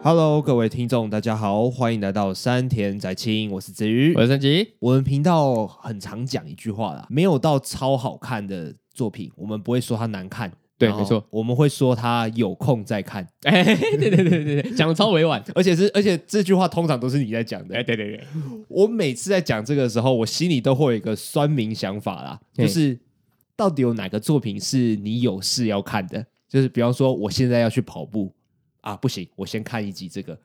Hello，各位听众，大家好，欢迎来到山田宅青，我是子瑜，我是三吉。我们频道很常讲一句话啦，没有到超好看的作品，我们不会说它难看，对，没错，我们会说它有空再看。哎，对对对对对，讲的超委婉，而且是而且这句话通常都是你在讲的。哎，对对对，我每次在讲这个时候，我心里都会有一个酸民想法啦，就是到底有哪个作品是你有事要看的？就是比方说，我现在要去跑步。啊，不行，我先看一集这个。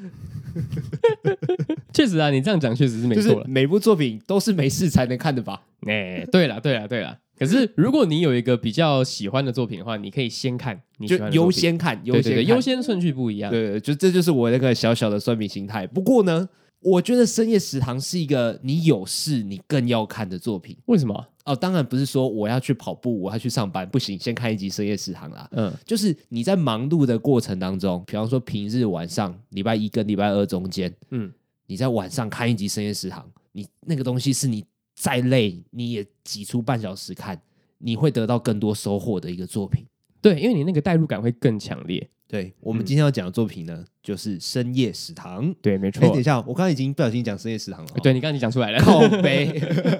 确实啊，你这样讲确实是没错了。每部作品都是没事才能看的吧？哎，对了，对了，对了。可是如果你有一个比较喜欢的作品的话，你可以先看，你就优先看，优先优先顺序不一样。对，对，就这就是我那个小小的算命心态。不过呢，我觉得《深夜食堂》是一个你有事你更要看的作品。为什么？哦，当然不是说我要去跑步，我要去上班，不行，先看一集《深夜食堂》啦。嗯，就是你在忙碌的过程当中，比方说平日晚上，礼拜一跟礼拜二中间，嗯，你在晚上看一集《深夜食堂》，你那个东西是你再累你也挤出半小时看，你会得到更多收获的一个作品。对，因为你那个代入感会更强烈。对，我们今天要讲的作品呢，嗯、就是《深夜食堂》。对，没错。哎，等一下，我刚刚已经不小心讲《深夜食堂》了。对，你刚刚已经讲出来了，靠背，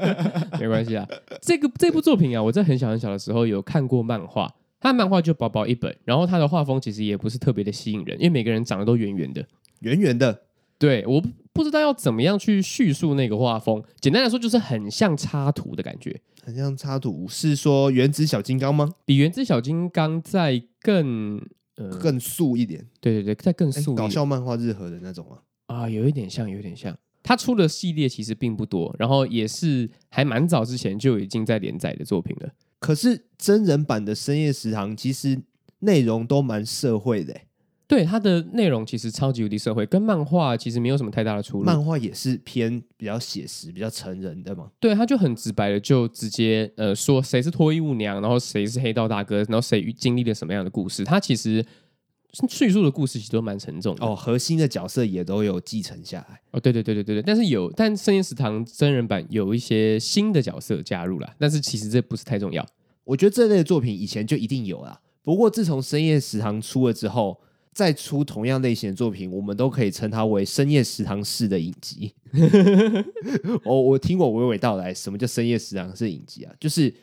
没关系啊。这个这部作品啊，我在很小很小的时候有看过漫画，它的漫画就薄薄一本，然后它的画风其实也不是特别的吸引人，因为每个人长得都圆圆的，圆圆的。对，我不知道要怎么样去叙述那个画风。简单来说，就是很像插图的感觉，很像插图。是说《原子小金刚》吗？比《原子小金刚》在更。更素一点，对对对，再更素，搞笑漫画日和的那种啊，啊，有一点像，有一点像。他出的系列其实并不多，然后也是还蛮早之前就已经在连载的作品了。可是真人版的《深夜食堂》其实内容都蛮社会的。对，它的内容其实超级无敌社会，跟漫画其实没有什么太大的出入。漫画也是偏比较写实、比较成人的嘛。对，他就很直白的就直接呃说谁是脱衣舞娘，然后谁是黑道大哥，然后谁经历了什么样的故事。他其实叙述的故事其实都蛮沉重的哦，核心的角色也都有继承下来。哦，对对对对对对，但是有，但深夜食堂真人版有一些新的角色加入了，但是其实这不是太重要。我觉得这类的作品以前就一定有啦，不过自从深夜食堂出了之后。再出同样类型的作品，我们都可以称它为深夜食堂式的影集。我 我听过娓娓道来，什么叫深夜食堂式影集啊？就是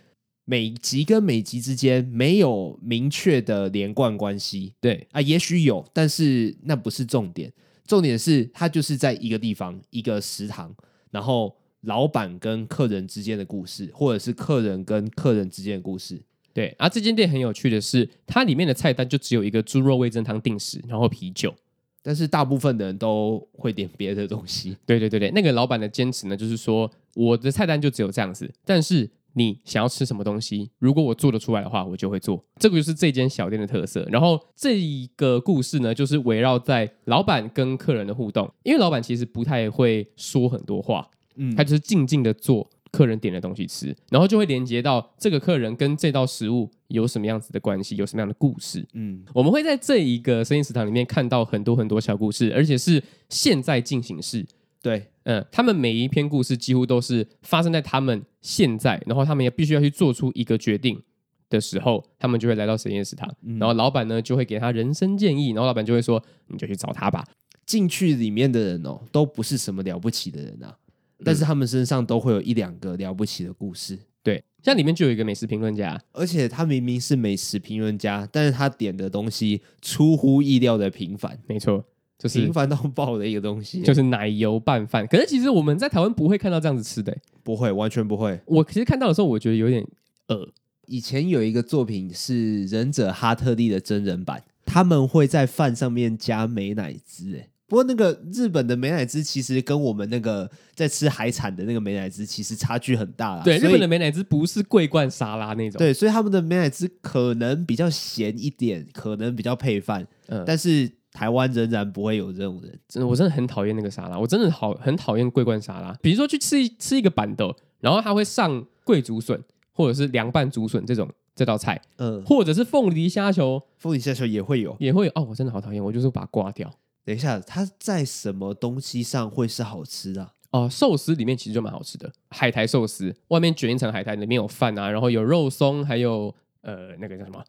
每集跟每集之间没有明确的连贯关系。对啊，也许有，但是那不是重点。重点是它就是在一个地方，一个食堂，然后老板跟客人之间的故事，或者是客人跟客人之间的故事。对，而、啊、这间店很有趣的是，它里面的菜单就只有一个猪肉味噌汤定时，然后啤酒。但是大部分的人都会点别的东西。对对对对，那个老板的坚持呢，就是说我的菜单就只有这样子。但是你想要吃什么东西，如果我做得出来的话，我就会做。这个就是这间小店的特色。然后这一个故事呢，就是围绕在老板跟客人的互动，因为老板其实不太会说很多话，嗯，他就是静静的做。客人点的东西吃，然后就会连接到这个客人跟这道食物有什么样子的关系，有什么样的故事。嗯，我们会在这一个深夜食堂里面看到很多很多小故事，而且是现在进行式。对，嗯，他们每一篇故事几乎都是发生在他们现在，然后他们也必须要去做出一个决定的时候，他们就会来到深夜食堂，嗯、然后老板呢就会给他人生建议，然后老板就会说：“你就去找他吧。”进去里面的人哦，都不是什么了不起的人啊。但是他们身上都会有一两个了不起的故事，对，像里面就有一个美食评论家，而且他明明是美食评论家，但是他点的东西出乎意料的平凡，没错，就是平凡到爆的一个东西，就是奶油拌饭。可是其实我们在台湾不会看到这样子吃的，不会，完全不会。我其实看到的时候，我觉得有点饿。以前有一个作品是忍者哈特利的真人版，他们会在饭上面加美乃滋，哎。不过那个日本的美乃滋其实跟我们那个在吃海产的那个美乃滋其实差距很大啦。对，日本的美乃滋不是桂冠沙拉那种。对，所以他们的美乃滋可能比较咸一点，可能比较配饭。嗯，但是台湾仍然不会有这种人。真的，我真的很讨厌那个沙拉，我真的好很讨厌桂冠沙拉。比如说去吃一吃一个板豆，然后他会上桂竹笋或者是凉拌竹笋这种这道菜，嗯，或者是凤梨虾球，凤梨虾球也会有，也会有。哦，我真的好讨厌，我就是把它刮掉。等一下，它在什么东西上会是好吃的？哦，寿司里面其实就蛮好吃的，海苔寿司外面卷一层海苔，里面有饭啊，然后有肉松，还有呃那个叫什么，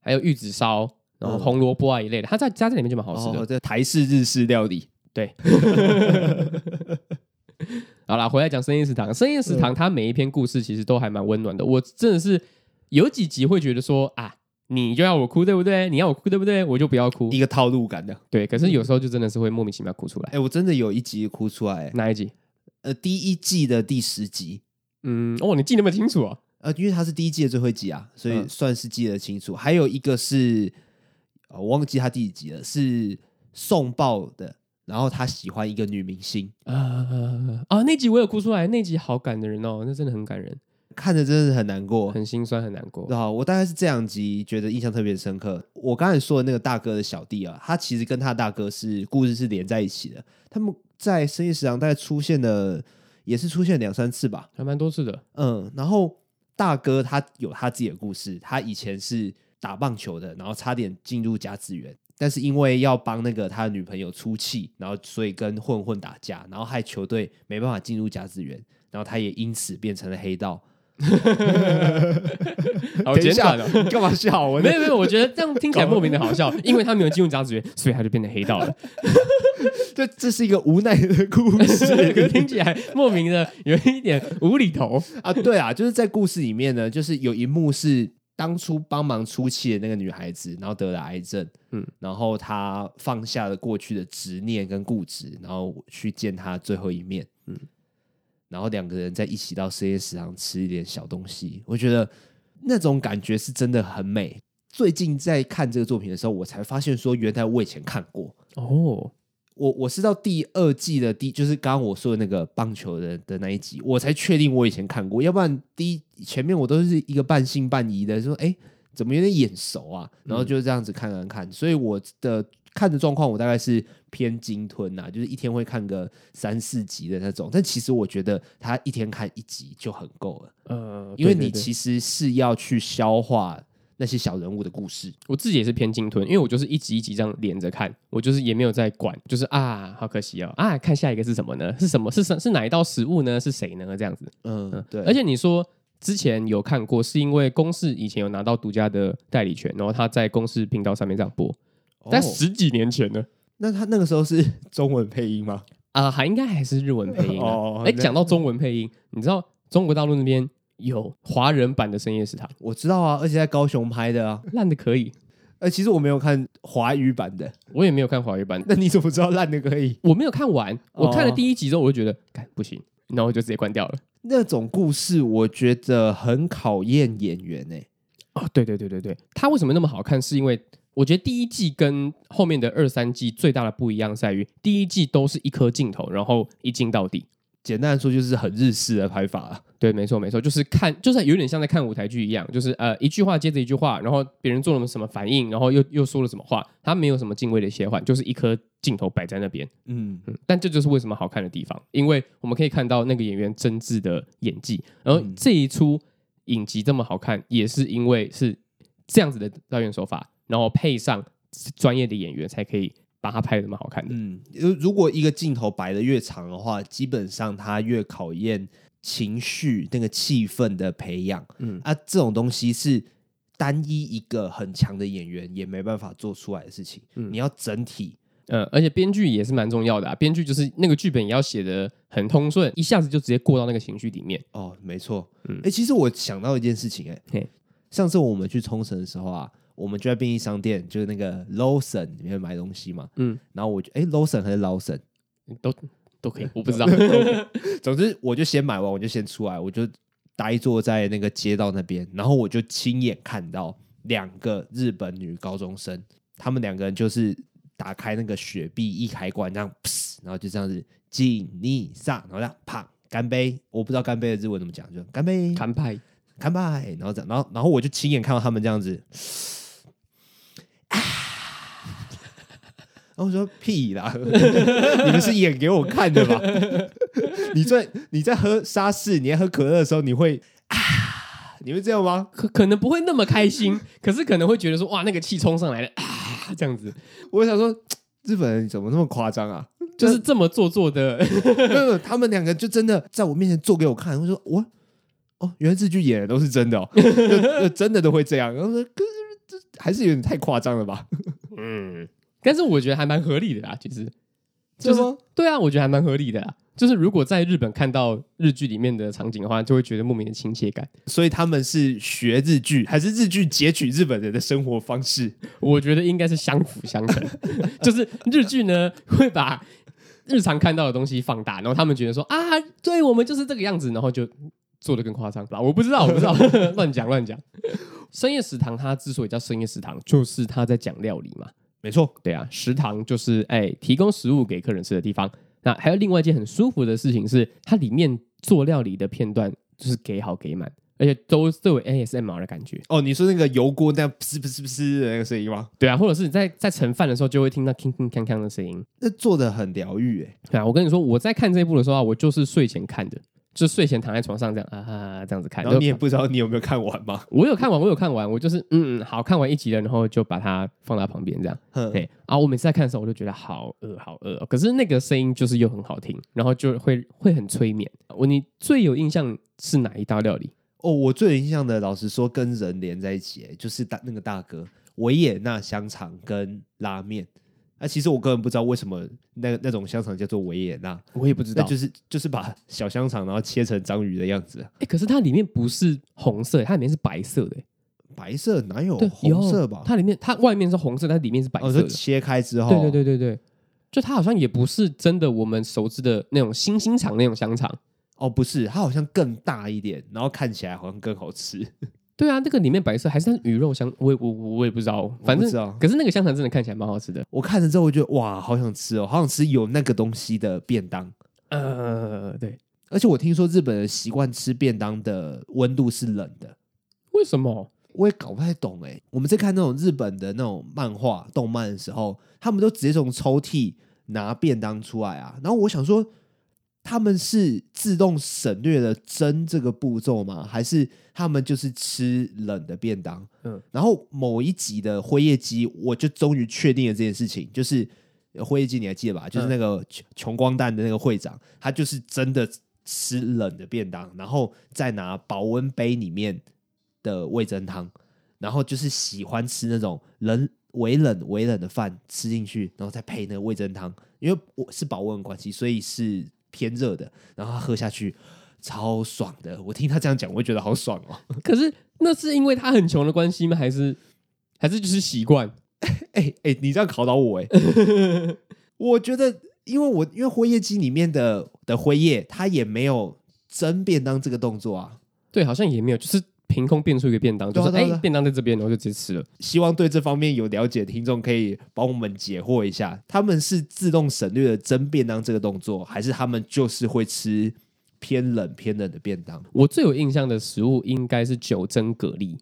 还有玉子烧，然后红萝卜啊一类的，它在加在里面就蛮好吃的。哦，这台式日式料理，对。好啦，回来讲深夜食堂。深夜食堂它每一篇故事其实都还蛮温暖的。我真的是有几集会觉得说啊，你就要我哭对不对？你要我哭对不对？我就不要哭，一个套路感的。对，可是有时候就真的是会莫名其妙哭出来。哎，我真的有一集哭出来。哪一集？呃，第一季的第十集。嗯，哦，你记那么清楚啊？呃，因为它是第一季的最后一集啊，所以算是记得清楚。还有一个是，我忘记他第几集了，是送报的。然后他喜欢一个女明星啊啊！那集我有哭出来，那集好感人哦，那真的很感人，看着真的是很难过，很心酸，很难过。然后，我大概是这两集觉得印象特别深刻。我刚才说的那个大哥的小弟啊，他其实跟他大哥是故事是连在一起的。他们在深夜食堂大概出现了，也是出现两三次吧，还蛮多次的。嗯，然后大哥他有他自己的故事，他以前是打棒球的，然后差点进入甲子园。但是因为要帮那个他的女朋友出气，然后所以跟混混打架，然后害球队没办法进入甲子园，然后他也因此变成了黑道。好简短哦，干嘛笑？我没有没有，我觉得这样听起来莫名的好笑，因为他没有进入甲子园，所以他就变成黑道了。这这是一个无奈的故事，听起来莫名的有一点无厘头啊。对啊，就是在故事里面呢，就是有一幕是。当初帮忙出气的那个女孩子，然后得了癌症，嗯，然后她放下了过去的执念跟固执，然后去见她最后一面，嗯，然后两个人在一起到深夜食堂吃一点小东西，我觉得那种感觉是真的很美。最近在看这个作品的时候，我才发现说，原来我以前看过哦。我我是到第二季的第，就是刚刚我说的那个棒球的的那一集，我才确定我以前看过，要不然第一前面我都是一个半信半疑的，说哎怎么有点眼熟啊，然后就这样子看看看，所以我的看的状况我大概是偏鲸吞呐，就是一天会看个三四集的那种，但其实我觉得他一天看一集就很够了，呃，因为你其实是要去消化。那些小人物的故事，我自己也是偏鲸吞，因为我就是一集一集这样连着看，我就是也没有在管，就是啊，好可惜哦，啊，看下一个是什么呢？是什么？是什？是哪一道食物呢？是谁呢？这样子，嗯，对。而且你说之前有看过，是因为公司以前有拿到独家的代理权，然后他在公司频道上面这样播，哦、但十几年前呢？那他那个时候是 中文配音吗？啊，还应该还是日文配音哦。哎，讲到中文配音，你知道中国大陆那边？有华人版的深夜食堂，我知道啊，而且在高雄拍的啊，烂的可以。呃，其实我没有看华语版的，我也没有看华语版的。那你怎么知道烂的可以？我没有看完，我看了第一集之后，我就觉得，干不行，然后我就直接关掉了。那种故事我觉得很考验演员呢、欸。哦，对对对对对，他为什么那么好看？是因为我觉得第一季跟后面的二三季最大的不一样在于，第一季都是一颗镜头，然后一镜到底。简单来说就是很日式的拍法啊，对，没错没错，就是看，就是有点像在看舞台剧一样，就是呃一句话接着一句话，然后别人做了什么反应，然后又又说了什么话，他没有什么敬畏的切换，就是一颗镜头摆在那边，嗯嗯，但这就是为什么好看的地方，因为我们可以看到那个演员真挚的演技，然后这一出影集这么好看，也是因为是这样子的导演手法，然后配上专业的演员才可以。把它拍得那么好看的，嗯，如果一个镜头摆的越长的话，基本上它越考验情绪那个气氛的培养，嗯。啊，这种东西是单一一个很强的演员也没办法做出来的事情，嗯，你要整体，嗯，而且编剧也是蛮重要的啊，编剧就是那个剧本也要写的很通顺，一下子就直接过到那个情绪里面，哦，没错，嗯，哎，其实我想到一件事情，哎，嘿，上次我们去冲绳的时候啊。我们就在便利商店，就是那个 Lawson 里面买东西嘛。嗯，然后我就哎，Lawson 还是 Lawson 都都可以，我不知道。总之，我就先买完，我就先出来，我就呆坐在那个街道那边，然后我就亲眼看到两个日本女高中生，他们两个人就是打开那个雪碧一开关，这样，然后就这样子敬你上，然后这样啪干杯，我不知道干杯的日文怎么讲，就干杯，干杯，干杯，然后这样，然后然后我就亲眼看到他们这样子。然后我说屁啦，你们是演给我看的吧？你在你在喝沙士，你在喝可乐的时候，你会啊？你会这样吗？可可能不会那么开心，可是可能会觉得说哇，那个气冲上来了啊，这样子。我想说，日本人怎么那么夸张啊？就是这么做作的。没有，他们两个就真的在我面前做给我看。我说我哦，原来这句演的都是真的哦，就就真的都会这样。然后说。这还是有点太夸张了吧？嗯，但是我觉得还蛮合理的啦，其实就是吗对啊，我觉得还蛮合理的啦。就是如果在日本看到日剧里面的场景的话，就会觉得莫名的亲切感。所以他们是学日剧，还是日剧截取日本人的生活方式？我觉得应该是相辅相成。就是日剧呢会把日常看到的东西放大，然后他们觉得说啊，对我们就是这个样子，然后就做的更夸张吧？我不知道，我不知道，乱讲乱讲。深夜食堂它之所以叫深夜食堂，就是它在讲料理嘛。没错，对啊，食堂就是哎提供食物给客人吃的地方。那还有另外一件很舒服的事情是，它里面做料理的片段就是给好给满，而且都都有 ASMR 的感觉。哦，你说那个油锅那样噗噗噗噗的那个声音吗？对啊，或者是你在在盛饭的时候就会听到铿铿锵锵的声音，那做的很疗愈哎。对啊，我跟你说，我在看这部的时候啊，我就是睡前看的。就睡前躺在床上这样啊，这样子看。然后你也不知道你有没有看完吗？我有看完，我有看完，我就是嗯嗯，好，看完一集了，然后就把它放在旁边这样。嗯、对啊，我每次在看的时候，我就觉得好饿，好饿、哦。可是那个声音就是又很好听，然后就会会很催眠。我你最有印象是哪一道料理？哦，我最有印象的，老实说，跟人连在一起，就是大那个大哥维也纳香肠跟拉面。那、啊、其实我根本不知道为什么那那种香肠叫做维也纳，我也不知道，就是就是把小香肠然后切成章鱼的样子。哎，可是它里面不是红色，它里面是白色的。白色哪有红色吧？它里面它外面是红色，它里面是白色的。哦、切开之后，对对对对对，就它好像也不是真的我们熟知的那种星星肠那种香肠。哦，不是，它好像更大一点，然后看起来好像更好吃。对啊，那个里面白色还是它鱼肉香，我也我我也不知道，反正可是那个香肠真的看起来蛮好吃的。我看了之后，我觉得哇，好想吃哦，好想吃有那个东西的便当。呃，对，而且我听说日本人习惯吃便当的温度是冷的，为什么？我也搞不太懂哎。我们在看那种日本的那种漫画、动漫的时候，他们都直接从抽屉拿便当出来啊，然后我想说。他们是自动省略了蒸这个步骤吗？还是他们就是吃冷的便当？嗯，然后某一集的辉夜姬，我就终于确定了这件事情，就是辉夜姬你还记得吧？就是那个穷光蛋的那个会长，他就是真的吃冷的便当，然后再拿保温杯里面的味噌汤，然后就是喜欢吃那种冷、微冷、微冷的饭吃进去，然后再配那个味噌汤，因为我是保温关系，所以是。偏热的，然后他喝下去超爽的。我听他这样讲，我会觉得好爽哦。可是那是因为他很穷的关系吗？还是还是就是习惯？哎哎，你这样考倒我哎、欸！我觉得，因为我因为辉夜姬里面的的辉夜，他也没有蒸便当这个动作啊。对，好像也没有，就是。凭空变出一个便当，就是哎、欸，便当在这边，然后就直接吃了。希望对这方面有了解的听众可以帮我们解惑一下，他们是自动省略了蒸便当这个动作，还是他们就是会吃偏冷偏冷的便当？我最有印象的食物应该是九蒸蛤蜊。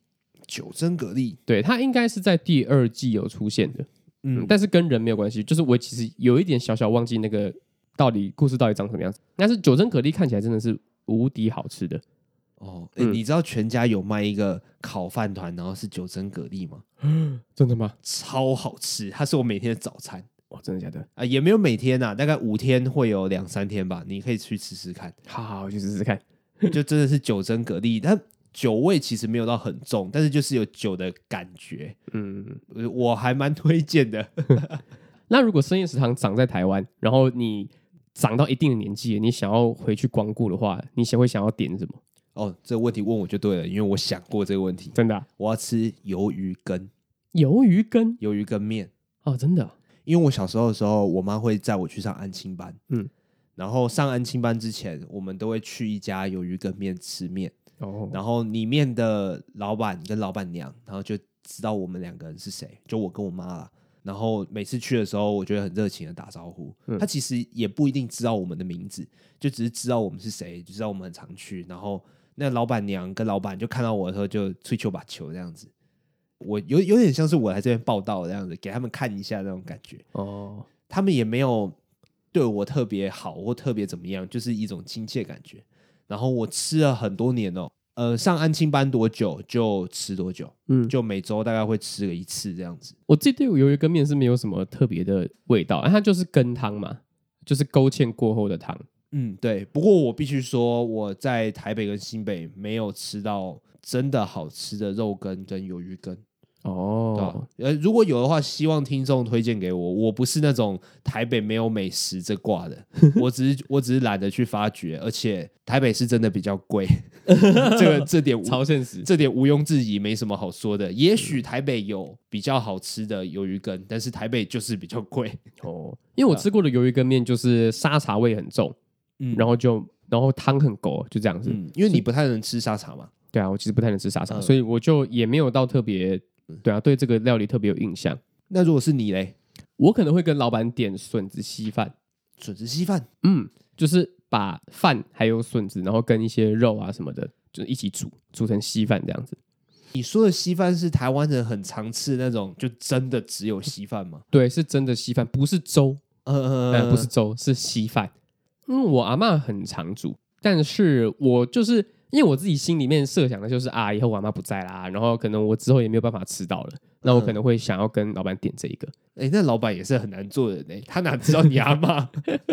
九蒸蛤蜊，对，它应该是在第二季有出现的，嗯，但是跟人没有关系。就是我其实有一点小小忘记那个到底故事到底长什么样子。但是九蒸蛤蜊看起来真的是无敌好吃的。哦，你知道全家有卖一个烤饭团，然后是九蒸蛤蜊吗？嗯，真的吗？超好吃，它是我每天的早餐。哇，真的假的？啊、呃，也没有每天呐、啊，大概五天会有两三天吧。你可以去吃吃看。好好，我去试试看。就真的是九蒸蛤蜊，它酒味其实没有到很重，但是就是有酒的感觉。嗯，我还蛮推荐的。那如果深夜食堂长在台湾，然后你长到一定的年纪，你想要回去光顾的话，你想会想要点什么？哦，这个问题问我就对了，因为我想过这个问题。真的、啊，我要吃鱿鱼羹，鱿鱼羹，鱿鱼羹面。哦，真的，因为我小时候的时候，我妈会载我去上安亲班。嗯，然后上安亲班之前，我们都会去一家鱿鱼羹面吃面。哦，然后里面的老板跟老板娘，然后就知道我们两个人是谁，就我跟我妈啦。然后每次去的时候，我觉得很热情的打招呼。嗯、他其实也不一定知道我们的名字，就只是知道我们是谁，就知道我们很常去。然后。那老板娘跟老板就看到我的时候，就吹球把球这样子，我有有点像是我来这边报道这样子，给他们看一下那种感觉。哦，他们也没有对我特别好或特别怎么样，就是一种亲切感觉。然后我吃了很多年哦，呃，上安亲班多久就吃多久，嗯，就每周大概会吃个一次这样子。我这对鱿鱼羹面是没有什么特别的味道，它就是羹汤嘛，就是勾芡过后的汤。嗯，对。不过我必须说，我在台北跟新北没有吃到真的好吃的肉羹跟鱿鱼羹。哦，呃，如果有的话，希望听众推荐给我。我不是那种台北没有美食这挂的，我只是我只是懒得去发掘，而且台北是真的比较贵，这个这点超现实，这点毋庸置疑，没什么好说的。也许台北有比较好吃的鱿鱼羹，但是台北就是比较贵哦。因为我吃过的鱿鱼羹面就是沙茶味很重，嗯，然后就然后汤很勾，就这样子。嗯，因为你不太能吃沙茶嘛。对啊，我其实不太能吃沙茶，嗯、所以我就也没有到特别。对啊，对这个料理特别有印象。那如果是你嘞，我可能会跟老板点笋子稀饭。笋子稀饭，嗯，就是把饭还有笋子，然后跟一些肉啊什么的，就一起煮，煮成稀饭这样子。你说的稀饭是台湾人很常吃的那种，就真的只有稀饭吗？对，是真的稀饭，不是粥。呃，呃，不是粥，是稀饭。嗯，我阿嬷很常煮，但是我就是。因为我自己心里面设想的就是啊，以后我阿妈不在啦，然后可能我之后也没有办法吃到了，那我可能会想要跟老板点这一个。哎、嗯，那老板也是很难做的呢，他哪知道你阿妈？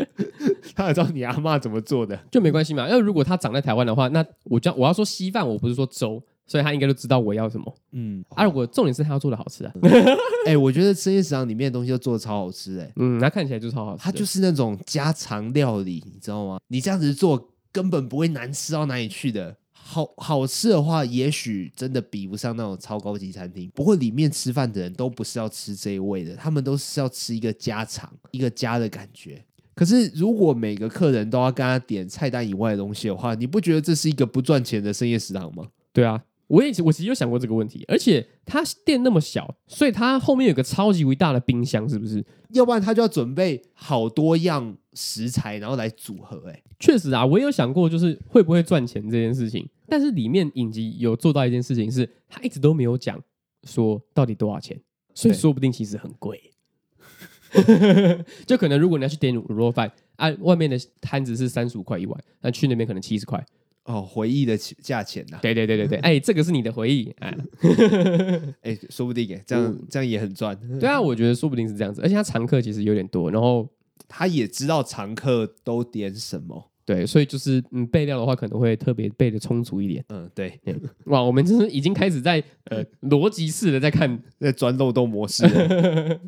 他哪知道你阿妈怎么做的？就没关系嘛。因为如果他长在台湾的话，那我叫我要说稀饭，我不是说粥，所以他应该都知道我要什么。嗯，啊，我重点是他要做的好吃啊。哎、嗯，我觉得深夜食堂里面的东西都做的超好吃哎。嗯，那看起来就超好吃。它就是那种家常料理，你知道吗？你这样子做。根本不会难吃到哪里去的，好好吃的话，也许真的比不上那种超高级餐厅。不过里面吃饭的人都不是要吃这一味的，他们都是要吃一个家常、一个家的感觉。可是如果每个客人都要跟他点菜单以外的东西的话，你不觉得这是一个不赚钱的深夜食堂吗？对啊，我也我其实有想过这个问题，而且他店那么小，所以他后面有个超级伟大的冰箱，是不是？要不然他就要准备好多样食材，然后来组合、欸。哎，确实啊，我也有想过，就是会不会赚钱这件事情。但是里面影集有做到一件事情是，是他一直都没有讲说到底多少钱，所以说不定其实很贵。就可能如果你要去点卤肉饭，啊，外面的摊子是三十五块一碗，那去那边可能七十块。哦，回忆的价钱呐、啊？对对对对对，哎，这个是你的回忆，哎，哎，说不定哎，这样、嗯、这样也很赚。对啊，我觉得说不定是这样子，而且他常客其实有点多，然后他也知道常客都点什么，对，所以就是嗯备料的话可能会特别备的充足一点。嗯，对，哇，我们就是已经开始在呃逻辑式的在看在钻漏洞模式了。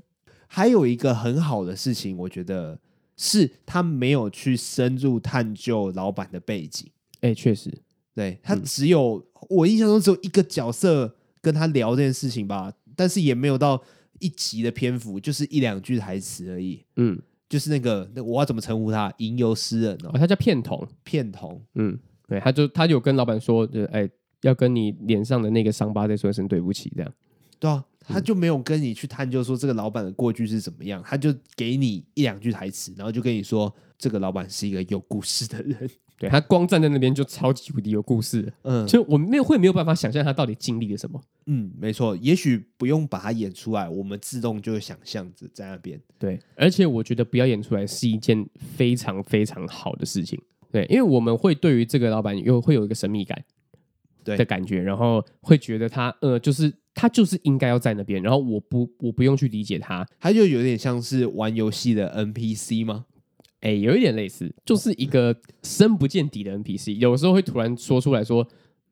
还有一个很好的事情，我觉得是他没有去深入探究老板的背景。哎，确实，对，他只有、嗯、我印象中只有一个角色跟他聊这件事情吧，但是也没有到一集的篇幅，就是一两句台词而已。嗯，就是那个那我要怎么称呼他？吟游诗人哦，哦，他叫片童，片童。嗯，对，他就他有跟老板说，就哎，要跟你脸上的那个伤疤再说一声对不起，这样。对啊，他就没有跟你去探究说这个老板的过去是怎么样，他就给你一两句台词，然后就跟你说这个老板是一个有故事的人。对，他光站在那边就超级无敌有故事，嗯，就我们没有会没有办法想象他到底经历了什么。嗯，没错，也许不用把他演出来，我们自动就想象着在那边。对，而且我觉得不要演出来是一件非常非常好的事情。对，因为我们会对于这个老板又会有一个神秘感，对的感觉，然后会觉得他呃，就是他就是应该要在那边，然后我不我不用去理解他，他就有点像是玩游戏的 NPC 吗？哎、欸，有一点类似，就是一个深不见底的 NPC，有时候会突然说出来说：“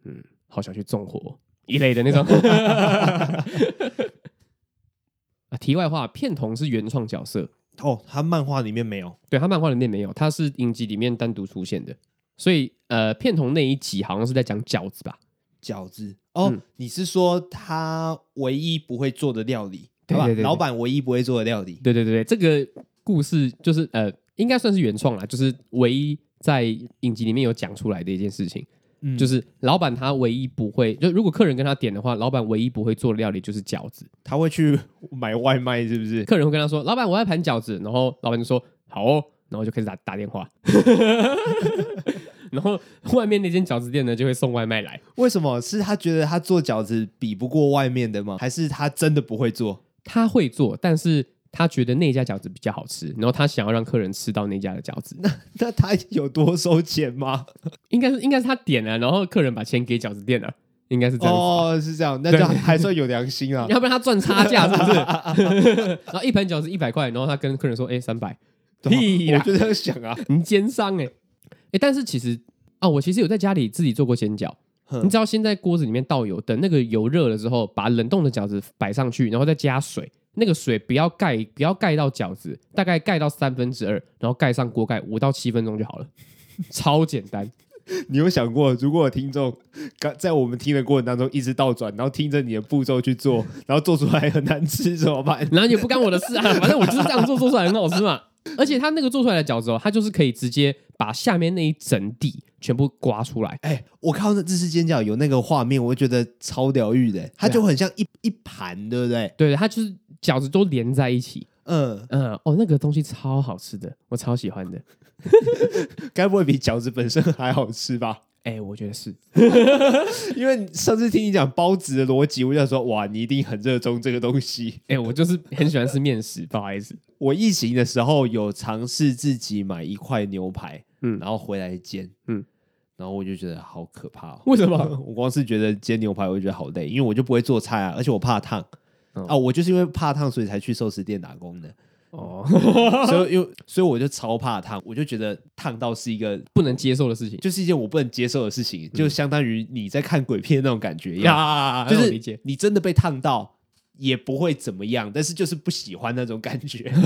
嗯，好想去纵火一类的那种。”啊，题外话，片桐是原创角色哦，他漫画里面没有，对他漫画里面没有，他是影集里面单独出现的，所以呃，片桐那一集好像是在讲饺子吧？饺子哦、嗯，你是说他唯一不会做的料理，对吧？老板唯一不会做的料理，对对对对，这个故事就是呃。应该算是原创啦，就是唯一在影集里面有讲出来的一件事情，嗯，就是老板他唯一不会，就如果客人跟他点的话，老板唯一不会做的料理就是饺子，他会去买外卖，是不是？客人会跟他说：“老板，我要盘饺子。”然后老板就说：“好哦。”然后就开始打打电话，然后外面那间饺子店呢就会送外卖来。为什么？是他觉得他做饺子比不过外面的吗？还是他真的不会做？他会做，但是。他觉得那家饺子比较好吃，然后他想要让客人吃到那家的饺子。那 那他有多收钱吗？应该是应该是他点了，然后客人把钱给饺子店了，应该是这样。哦，是这样，那就还算有良心啊。要不然他赚差价是不是？然后一盘饺子一百块，然后他跟客人说：“哎，三百。”屁，我就这样想啊，你奸商哎哎！但是其实啊，我其实有在家里自己做过煎饺，你只要先在锅子里面倒油，等那个油热了之后，把冷冻的饺子摆上去，然后再加水。那个水不要盖，不要盖到饺子，大概盖到三分之二，然后盖上锅盖，五到七分钟就好了，超简单。你有想过，如果有听众刚在我们听的过程当中一直倒转，然后听着你的步骤去做，然后做出来很难吃怎么办？然后也不干我的事啊，反正我就是这样做，做出来很好吃嘛。而且它那个做出来的饺子哦，它就是可以直接把下面那一整底全部刮出来。哎，我看到那日式煎饺有那个画面，我就觉得超疗愈的，它就很像一一盘，对不对？对，它就是饺子都连在一起。嗯嗯，哦，那个东西超好吃的，我超喜欢的。该不会比饺子本身还好吃吧？哎，我觉得是，因为上次听你讲包子的逻辑，我就想说，哇，你一定很热衷这个东西。哎，我就是很喜欢吃面食，不好意思。我疫情的时候有尝试自己买一块牛排，嗯，然后回来煎，嗯，然后我就觉得好可怕哦。为什么？我光是觉得煎牛排我就觉得好累，因为我就不会做菜啊，而且我怕烫。啊，我就是因为怕烫，所以才去寿司店打工的。哦，所以又所以我就超怕烫，我就觉得烫到是一个不能接受的事情，就是一件我不能接受的事情，嗯、就相当于你在看鬼片那种感觉一样，呀就是你真的被烫到也不会怎么样，但是就是不喜欢那种感觉。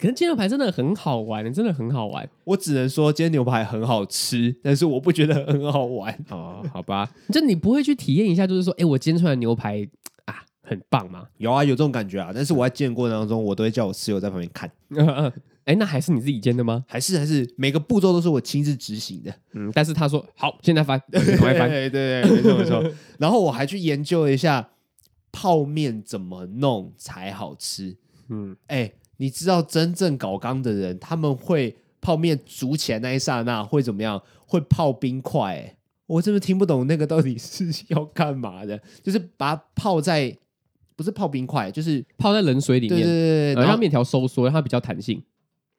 可是煎牛排真的很好玩，真的很好玩。我只能说煎牛排很好吃，但是我不觉得很好玩。哦，好吧，就你不会去体验一下，就是说，哎，我煎出来的牛排。很棒吗？有啊，有这种感觉啊。但是我在煎过程当中，我都会叫我室友在旁边看。哎，那还是你自己煎的吗？还是还是每个步骤都是我亲自执行的？嗯，但是他说好，现在翻，赶快翻。对对对，没错没错。然后我还去研究了一下泡面怎么弄才好吃。嗯，哎，你知道真正搞缸的人，他们会泡面煮起来那一刹那会怎么样？会泡冰块。哎，我真的听不懂那个到底是要干嘛的，就是把它泡在。不是泡冰块，就是泡在冷水里面，对对对，然后让面条收缩，让它比较弹性，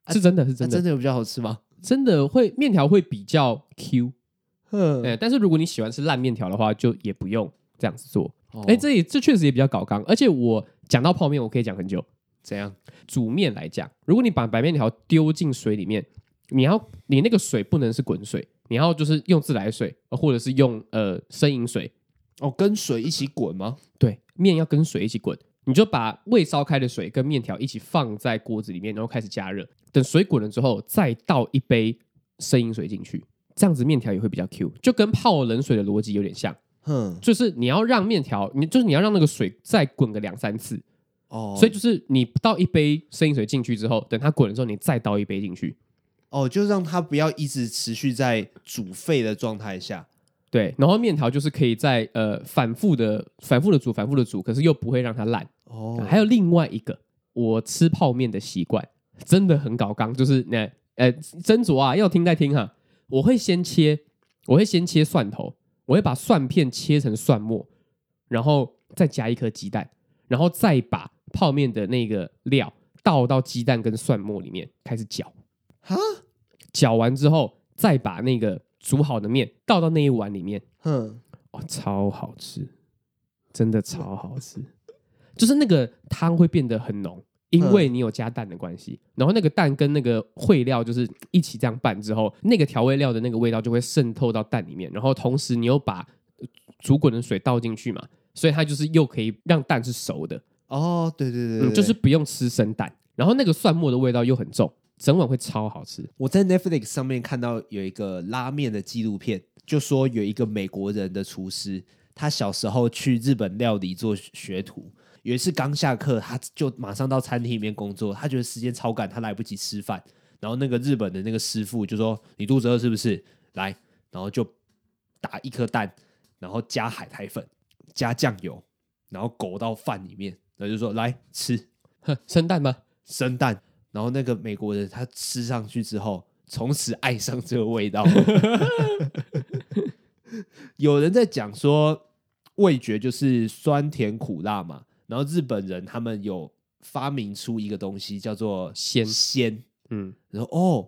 是真的是真的，真的有比较好吃吗？真的会面条会比较 Q，嗯，但是如果你喜欢吃烂面条的话，就也不用这样子做。哎，这也这确实也比较搞刚，而且我讲到泡面，我可以讲很久。怎样？煮面来讲，如果你把白面条丢进水里面，你要你那个水不能是滚水，你要就是用自来水，或者是用呃生饮水。哦，跟水一起滚吗？对，面要跟水一起滚。你就把未烧开的水跟面条一起放在锅子里面，然后开始加热。等水滚了之后，再倒一杯生饮水进去，这样子面条也会比较 Q，就跟泡冷水的逻辑有点像。嗯，就是你要让面条，你就是你要让那个水再滚个两三次。哦，所以就是你倒一杯生饮水进去之后，等它滚了之后，你再倒一杯进去。哦，就让它不要一直持续在煮沸的状态下。对，然后面条就是可以在呃反复的、反复的煮、反复的煮，可是又不会让它烂。哦，还有另外一个，我吃泡面的习惯真的很搞刚，就是那呃斟酌啊，要听再听哈。我会先切，我会先切蒜头，我会把蒜片切成蒜末，然后再加一颗鸡蛋，然后再把泡面的那个料倒到鸡蛋跟蒜末里面开始搅。哈，搅完之后再把那个。煮好的面倒到那一碗里面，嗯，哦，超好吃，真的超好吃，就是那个汤会变得很浓，因为你有加蛋的关系，然后那个蛋跟那个烩料就是一起这样拌之后，那个调味料的那个味道就会渗透到蛋里面，然后同时你又把煮滚的水倒进去嘛，所以它就是又可以让蛋是熟的。哦，对对对，对，嗯，就是不用吃生蛋，然后那个蒜末的味道又很重。整碗会超好吃。我在 Netflix 上面看到有一个拉面的纪录片，就说有一个美国人的厨师，他小时候去日本料理做学徒，有一次刚下课，他就马上到餐厅里面工作。他觉得时间超赶，他来不及吃饭。然后那个日本的那个师傅就说：“你肚子饿是不是？来，然后就打一颗蛋，然后加海苔粉，加酱油，然后裹到饭里面，然后就说来吃，生蛋吗？生蛋。”然后那个美国人他吃上去之后，从此爱上这个味道。有人在讲说，味觉就是酸甜苦辣嘛。然后日本人他们有发明出一个东西叫做鲜鲜，嗯，然后哦，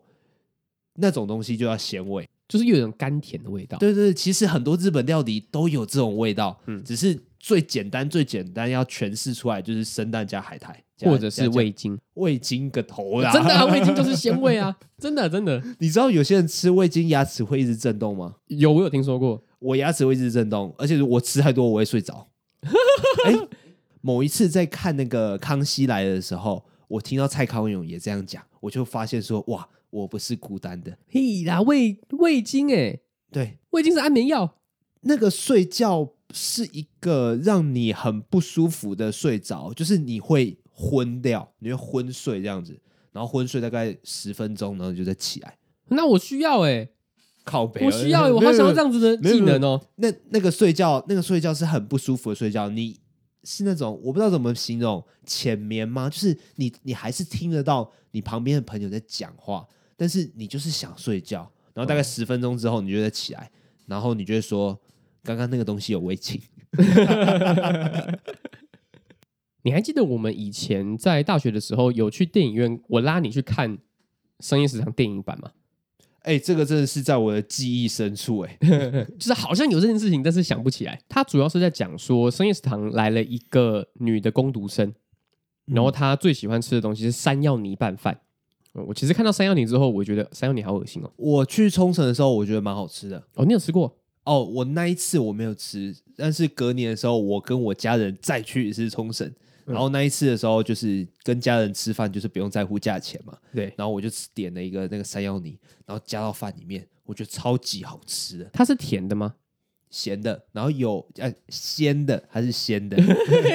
那种东西就叫鲜味，就是有一种甘甜的味道。对对对，其实很多日本料理都有这种味道，嗯，只是最简单最简单要诠释出来就是生蛋加海苔。或者是味精，味精个头啦！真的啊，味精就是鲜味啊！真的真的，你知道有些人吃味精牙齿会一直震动吗？有，我有听说过，我牙齿会一直震动，而且我吃太多我会睡着。欸，某一次在看那个《康熙来了》的时候，我听到蔡康永也这样讲，我就发现说哇，我不是孤单的。嘿啦，味味精哎，对，味精是安眠药，那个睡觉。是一个让你很不舒服的睡着，就是你会昏掉，你会昏睡这样子，然后昏睡大概十分钟，然后你就再起来。那我需要哎、欸，靠背，我需要、欸，我好想要这样子的技能哦。那那个睡觉，那个睡觉是很不舒服的睡觉，你是那种我不知道怎么形容，浅眠吗？就是你你还是听得到你旁边的朋友在讲话，但是你就是想睡觉，然后大概十分钟之后你就再起来，然后你就会说。刚刚那个东西有味精，你还记得我们以前在大学的时候有去电影院，我拉你去看《深夜食堂》电影版吗？哎、欸，这个真的是在我的记忆深处、欸，哎，就是好像有这件事情，但是想不起来。它主要是在讲说，深夜食堂来了一个女的工读生，然后她最喜欢吃的东西是山药泥拌饭。我其实看到山药泥之后，我觉得山药泥好恶心哦。我去冲绳的时候，我觉得蛮好吃的。哦，你有吃过？哦，我那一次我没有吃，但是隔年的时候，我跟我家人再去一次冲绳，然后那一次的时候，就是跟家人吃饭，就是不用在乎价钱嘛。对，然后我就点了一个那个山药泥，然后加到饭里面，我觉得超级好吃的。它是甜的吗？咸的，然后有呃鲜的还是鲜的？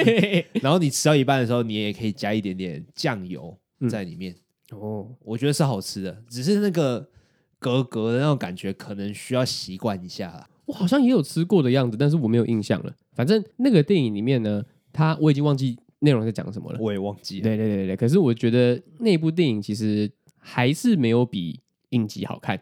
然后你吃到一半的时候，你也可以加一点点酱油在里面。嗯、哦，我觉得是好吃的，只是那个格格的那种感觉，可能需要习惯一下啦。我好像也有吃过的样子，但是我没有印象了。反正那个电影里面呢，它我已经忘记内容在讲什么了。我也忘记了。对对对对，可是我觉得那部电影其实还是没有比影集好看，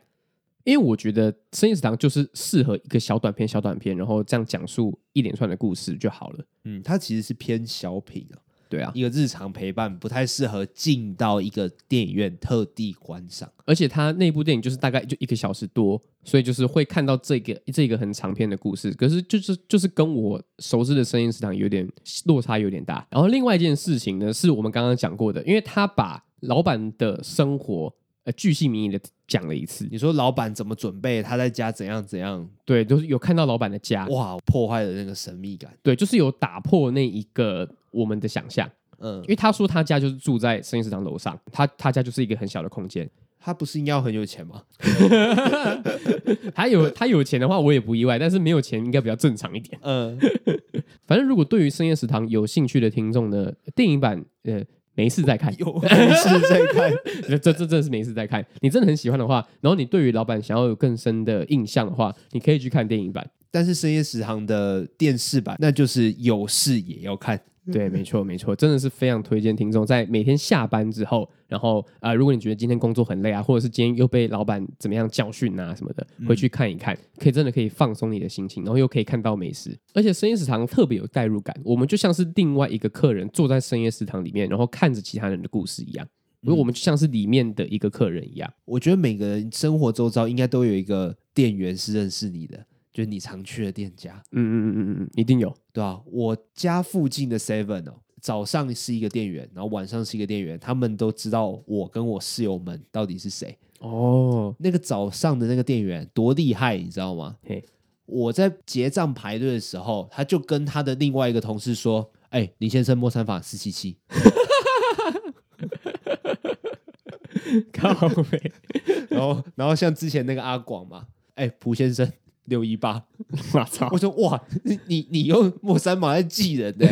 因为我觉得《深夜食堂》就是适合一个小短片、小短片，然后这样讲述一连串的故事就好了。嗯，它其实是偏小品啊。对啊，一个日常陪伴不太适合进到一个电影院特地观赏，而且它那部电影就是大概就一个小时多，所以就是会看到这个这个很长篇的故事，可是就是就是跟我熟知的深夜食堂有点落差有点大。然后另外一件事情呢，是我们刚刚讲过的，因为他把老板的生活呃巨细靡遗的讲了一次。你说老板怎么准备，他在家怎样怎样？对，就是有看到老板的家，哇，破坏了那个神秘感。对，就是有打破那一个。我们的想象，嗯，因为他说他家就是住在深夜食堂楼上，他他家就是一个很小的空间，他不是应该要很有钱吗？他有他有钱的话，我也不意外，但是没有钱应该比较正常一点，嗯，反正如果对于深夜食堂有兴趣的听众呢，电影版呃没事再看，有没事再看，这这真的是没事再看，你真的很喜欢的话，然后你对于老板想要有更深的印象的话，你可以去看电影版，但是深夜食堂的电视版，那就是有事也要看。对，没错，没错，真的是非常推荐听众在每天下班之后，然后啊、呃，如果你觉得今天工作很累啊，或者是今天又被老板怎么样教训啊什么的，回去看一看，可以真的可以放松你的心情，然后又可以看到美食，而且深夜食堂特别有代入感，我们就像是另外一个客人坐在深夜食堂里面，然后看着其他人的故事一样，因为我们就像是里面的一个客人一样。我觉得每个人生活周遭应该都有一个店员是认识你的。就是你常去的店家，嗯嗯嗯嗯嗯，一定有，对啊，我家附近的 Seven 哦，早上是一个店员，然后晚上是一个店员，他们都知道我跟我室友们到底是谁。哦，那个早上的那个店员多厉害，你知道吗？嘿，我在结账排队的时候，他就跟他的另外一个同事说：“哎、欸，林先生，莫三法四七七。”靠北，然后然后像之前那个阿广嘛，哎、欸，蒲先生。六一八，我操！我说哇，你你用莫三码在记人的，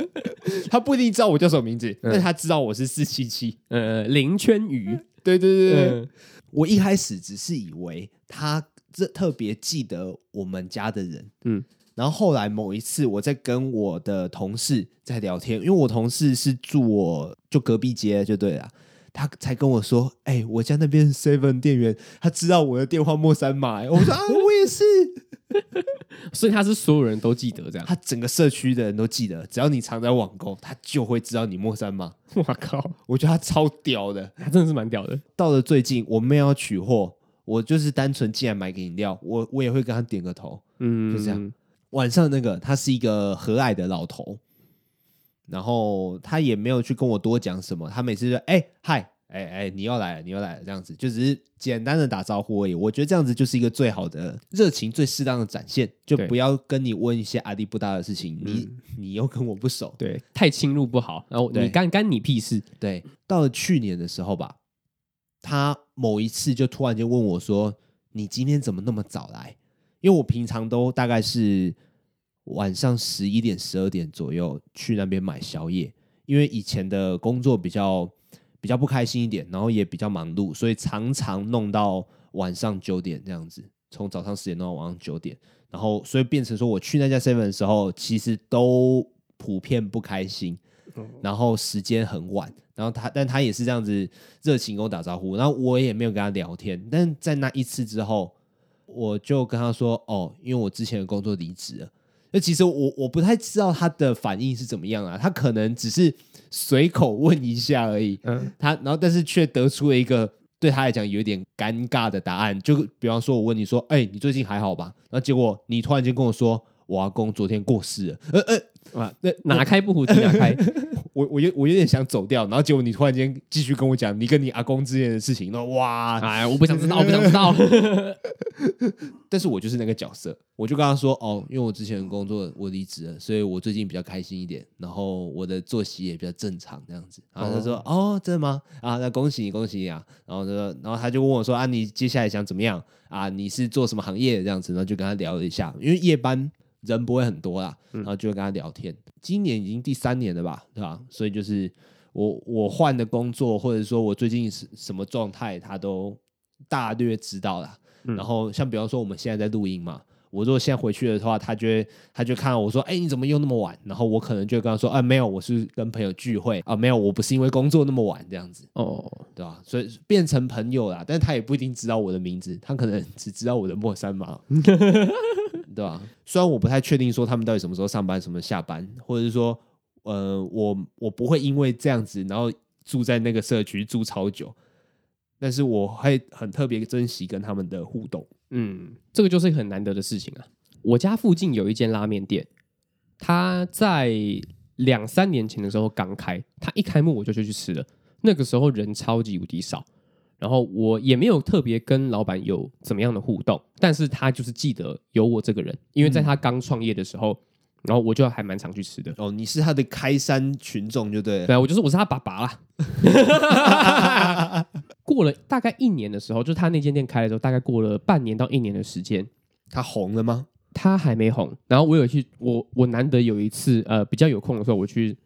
他不一定知道我叫什么名字，嗯、但他知道我是四七七，呃，林圈宇，对对对对，嗯、我一开始只是以为他这特别记得我们家的人，嗯，然后后来某一次我在跟我的同事在聊天，因为我同事是住我就隔壁街就对了。他才跟我说：“哎、欸，我家那边 Seven 店员，他知道我的电话末三码。”我说：“啊，我也是。”所以他是所有人都记得这样，他整个社区的人都记得，只要你常在网购，他就会知道你末三码。我靠，我觉得他超屌的，他真的是蛮屌的。到了最近，我妹要取货，我就是单纯进来买个饮料，我我也会跟他点个头，嗯，就这样。晚上那个他是一个和蔼的老头。然后他也没有去跟我多讲什么，他每次就哎嗨哎哎你又来了你又来了这样子，就只是简单的打招呼而已。我觉得这样子就是一个最好的热情，最适当的展现，就不要跟你问一些阿迪不搭的事情，你、嗯、你又跟我不熟，对，太侵入不好。然后你干干你屁事。对，到了去年的时候吧，他某一次就突然间问我说：“你今天怎么那么早来？”因为我平常都大概是晚上十一点、十二点左右去那边买宵夜，因为以前的工作比较比较不开心一点，然后也比较忙碌，所以常常弄到晚上九点这样子，从早上十点弄到晚上九点，然后所以变成说我去那家 seven 的时候，其实都普遍不开心，然后时间很晚，然后他但他也是这样子热情跟我打招呼，然后我也没有跟他聊天，但在那一次之后。我就跟他说：“哦，因为我之前的工作离职了。那其实我我不太知道他的反应是怎么样啊。他可能只是随口问一下而已。嗯，他然后但是却得出了一个对他来讲有点尴尬的答案。就比方说，我问你说：‘哎，你最近还好吧？’然后结果你突然间跟我说：‘我阿公昨天过世了。’呃呃。”啊，那哪开不胡提哪开，我我有我有点想走掉，然后结果你突然间继续跟我讲你跟你阿公之间的事情，那哇，哎，我不想知道，我不想知道。但是我就是那个角色，我就跟他说哦，因为我之前的工作我离职了，所以我最近比较开心一点，然后我的作息也比较正常这样子。然后他说哦，哦，真的吗？啊，那恭喜你，恭喜你啊！然后他说，然后他就问我说啊，你接下来想怎么样啊？你是做什么行业的这样子？然后就跟他聊了一下，因为夜班。人不会很多啦，然后就会跟他聊天。嗯、今年已经第三年了吧，对吧？所以就是我我换的工作，或者说我最近是什么状态，他都大略知道啦。嗯、然后像比方说我们现在在录音嘛，我如果现在回去的话，他就会他就看到我说：“哎，你怎么又那么晚？”然后我可能就会跟他说：“啊，没有，我是跟朋友聚会啊，没有，我不是因为工作那么晚这样子。”哦，对吧？所以变成朋友啦，但是他也不一定知道我的名字，他可能只知道我的莫三码。对吧？虽然我不太确定说他们到底什么时候上班，什么下班，或者是说，呃，我我不会因为这样子，然后住在那个社区住超久，但是我会很特别珍惜跟他们的互动。嗯，这个就是很难得的事情啊。我家附近有一间拉面店，他在两三年前的时候刚开，他一开幕我就去吃了，那个时候人超级无敌少。然后我也没有特别跟老板有怎么样的互动，但是他就是记得有我这个人，因为在他刚创业的时候，嗯、然后我就还蛮常去吃的。哦，你是他的开山群众就对了。对啊，我就是我是他爸爸啦。过了大概一年的时候，就他那间店开了之后，大概过了半年到一年的时间，他红了吗？他还没红。然后我有去，我我难得有一次呃比较有空的时候，我去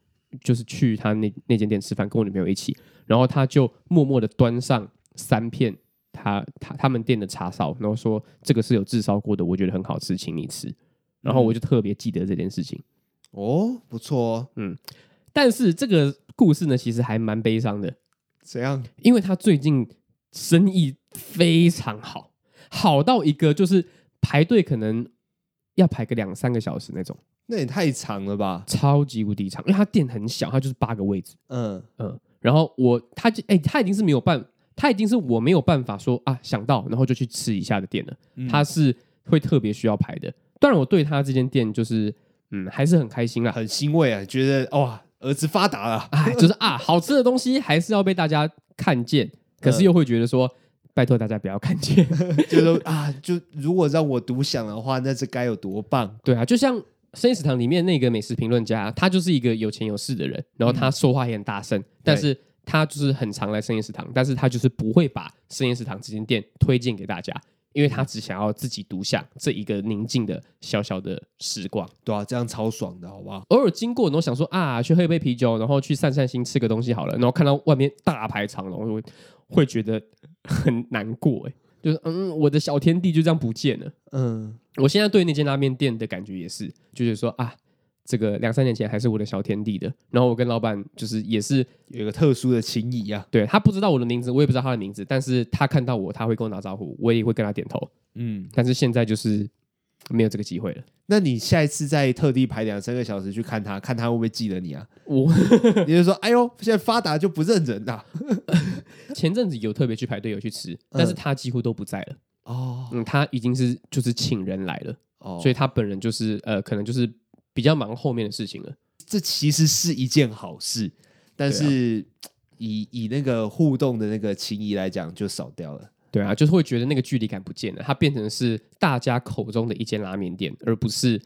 就是去他那那间店吃饭，跟我女朋友一起，然后他就默默的端上。三片他他他们店的叉烧，然后说这个是有炙烧过的，我觉得很好吃，请你吃。然后我就特别记得这件事情。哦，不错哦，嗯。但是这个故事呢，其实还蛮悲伤的。怎样？因为他最近生意非常好，好到一个就是排队可能要排个两三个小时那种。那也太长了吧？超级无敌长，因为他店很小，他就是八个位置。嗯嗯。然后我他就哎，他已经是没有办法。他已经是我没有办法说啊想到然后就去吃一下的店了，嗯、他是会特别需要排的。当然，我对他这间店就是嗯还是很开心啦，很欣慰啊，觉得哇儿子发达了，哎，就是啊好吃的东西还是要被大家看见，可是又会觉得说、嗯、拜托大家不要看见，就说啊就如果让我独享的话，那这该有多棒？对啊，就像生意食堂里面那个美食评论家，他就是一个有钱有势的人，然后他说话也很大声，嗯、但是。他就是很常来深夜食堂，但是他就是不会把深夜食堂这间店推荐给大家，因为他只想要自己独享这一个宁静的小小的时光。对啊，这样超爽的，好不好？偶尔经过，然后想说啊，去喝一杯啤酒，然后去散散心，吃个东西好了，然后看到外面大排长龙，会会觉得很难过，哎，就是嗯，我的小天地就这样不见了。嗯，我现在对那间拉面店的感觉也是，就是说啊。这个两三年前还是我的小天地的，然后我跟老板就是也是有一个特殊的情谊啊。对，他不知道我的名字，我也不知道他的名字，但是他看到我，他会跟我打招呼，我也会跟他点头。嗯，但是现在就是没有这个机会了。那你下一次再特地排两三个小时去看他，看他会不会记得你啊？我 你就说，哎呦，现在发达就不认人呐。前阵子有特别去排队有去吃，但是他几乎都不在了。哦，嗯，他已经是就是请人来了。哦，所以他本人就是呃，可能就是。比较忙后面的事情了。这其实是一件好事，但是、啊、以以那个互动的那个情谊来讲，就少掉了。对啊，就是会觉得那个距离感不见了，它变成是大家口中的一间拉面店，而不是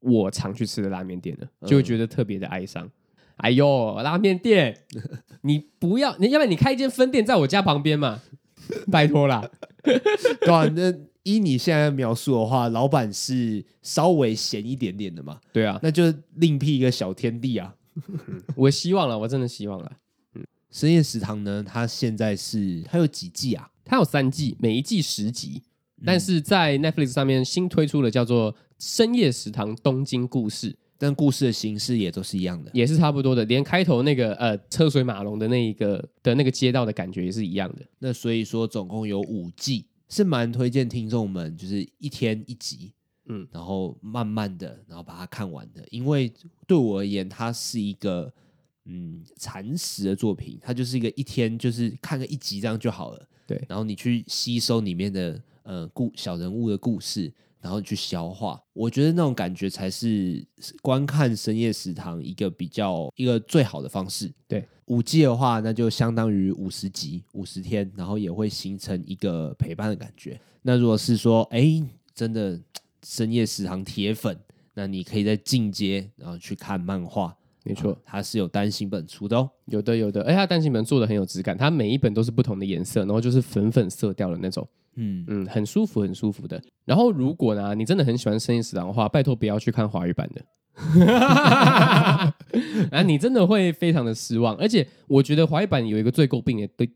我常去吃的拉面店了，就会觉得特别的哀伤。嗯、哎呦，拉面店，你不要，你要不然你开一间分店在我家旁边嘛，拜托啦。对啊，那依你现在描述的话，老板是稍微闲一点点的嘛？对啊，那就另辟一个小天地啊。我希望了，我真的希望了。嗯，深夜食堂呢，它现在是它有几季啊？它有三季，每一季十集，但是在 Netflix 上面新推出了叫做《深夜食堂东京故事》，但故事的形式也都是一样的，也是差不多的，连开头那个呃车水马龙的那一个的那个街道的感觉也是一样的。那所以说总共有五季，是蛮推荐听众们就是一天一集，嗯，然后慢慢的然后把它看完的，因为对我而言，它是一个嗯蚕食的作品，它就是一个一天就是看个一集这样就好了。对，然后你去吸收里面的呃故小人物的故事，然后去消化，我觉得那种感觉才是观看深夜食堂一个比较一个最好的方式。对，五季的话，那就相当于五十集五十天，然后也会形成一个陪伴的感觉。那如果是说，哎，真的深夜食堂铁粉，那你可以在进阶，然后去看漫画。没错，嗯，它是有单行本出的哦，有的有的，哎，它单行本做的很有质感，它每一本都是不同的颜色，然后就是粉粉色调的那种，嗯嗯，很舒服很舒服的。然后如果呢，你真的很喜欢深夜食堂的话，拜托不要去看华语版的，啊，你真的会非常的失望。而且我觉得华语版有一个最诟病的，对，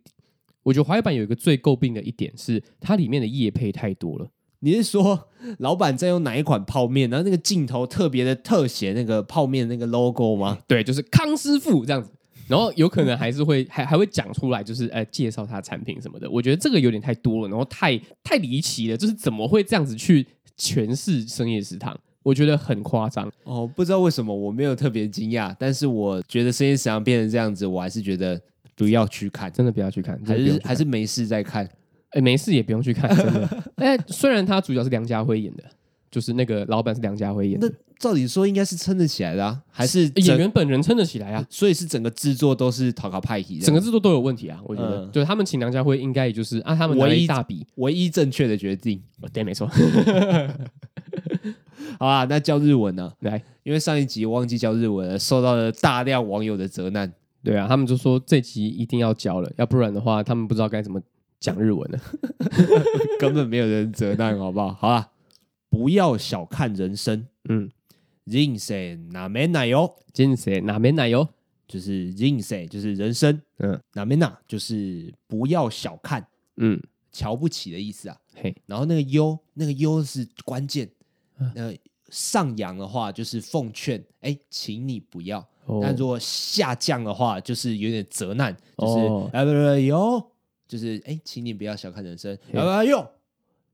我觉得华语版有一个最诟病的一点是，它里面的夜配太多了。你是说老板在用哪一款泡面？然后那个镜头特别的特写那个泡面那个 logo 吗？对，就是康师傅这样子。然后有可能还是会还还会讲出来，就是呃介绍他产品什么的。我觉得这个有点太多了，然后太太离奇了。就是怎么会这样子去诠释深夜食堂？我觉得很夸张哦。不知道为什么我没有特别惊讶，但是我觉得深夜食堂变成这样子，我还是觉得不要去看，真的不要去看，还是还是没事再看。哎，没事也不用去看，真的。哎，虽然他主角是梁家辉演的，就是那个老板是梁家辉演的，那照理说应该是撑得起来的啊，还是演员本人撑得起来啊？所以是整个制作都是讨好派系，整个制作都有问题啊？我觉得，嗯、就是他们请梁家辉，应该也就是啊，他们唯一大笔、唯一正确的决定。对，没错。好啊，那教日文呢？来，因为上一集忘记教日文了，受到了大量网友的责难。对啊，他们就说这集一定要教了，要不然的话，他们不知道该怎么。讲日文了，根本没有人责难，好不好？好啊，不要小看人生。嗯，人生哪没奶油？人生哪没奶油？就是人生，就是人生。嗯，哪没哪？就是不要小看，嗯，瞧不起的意思啊。嘿，然后那个优，那个优是关键。那上扬的话就是奉劝，哎，请你不要。但如果下降的话，就是有点责难，就是哎不不哟。就是哎，请你不要小看人生，哎呦，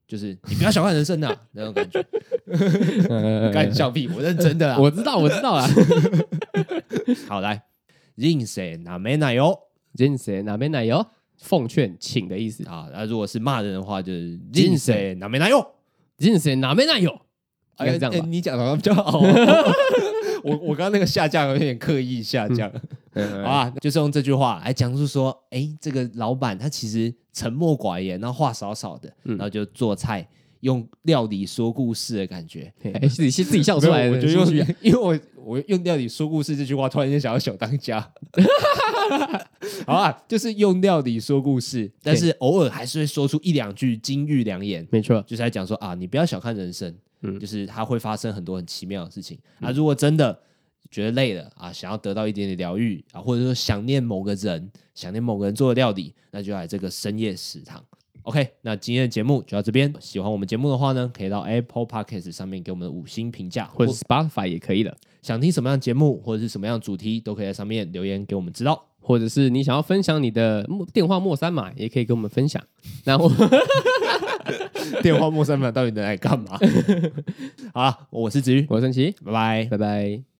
就是你不要小看人生呐、啊，那种感觉。干笑屁，我认真的啊，我知道，我知道啊。好来，人生哪没奶油？人生哪没奶油？奉劝，请的意思啊。那如果是骂人的话，就是人生哪没奶油？人生哪没奶油？哎，这样你讲的比较好。我我刚刚那个下降有点刻意下降。好啊，就是用这句话来讲述说，哎，这个老板他其实沉默寡言，然后话少少的，然后就做菜，用料理说故事的感觉，自己自己笑出来。我就用，因为我我用料理说故事这句话，突然间想要小当家。好啊，就是用料理说故事，但是偶尔还是会说出一两句金玉良言。没错，就是来讲说啊，你不要小看人生，嗯，就是它会发生很多很奇妙的事情啊。如果真的。觉得累了啊，想要得到一点点疗愈啊，或者说想念某个人，想念某个人做的料理，那就来这个深夜食堂。OK，那今天的节目就到这边。喜欢我们节目的话呢，可以到 Apple Podcast 上面给我们的五星评价，或者 Spotify 也可以的。想听什么样的节目，或者是什么样的主题，都可以在上面留言给我们知道。或者是你想要分享你的电话莫三码，也可以跟我们分享。然后 电话末三码到底能来干嘛？好了，我是子瑜，我是陈奇，拜拜，拜拜。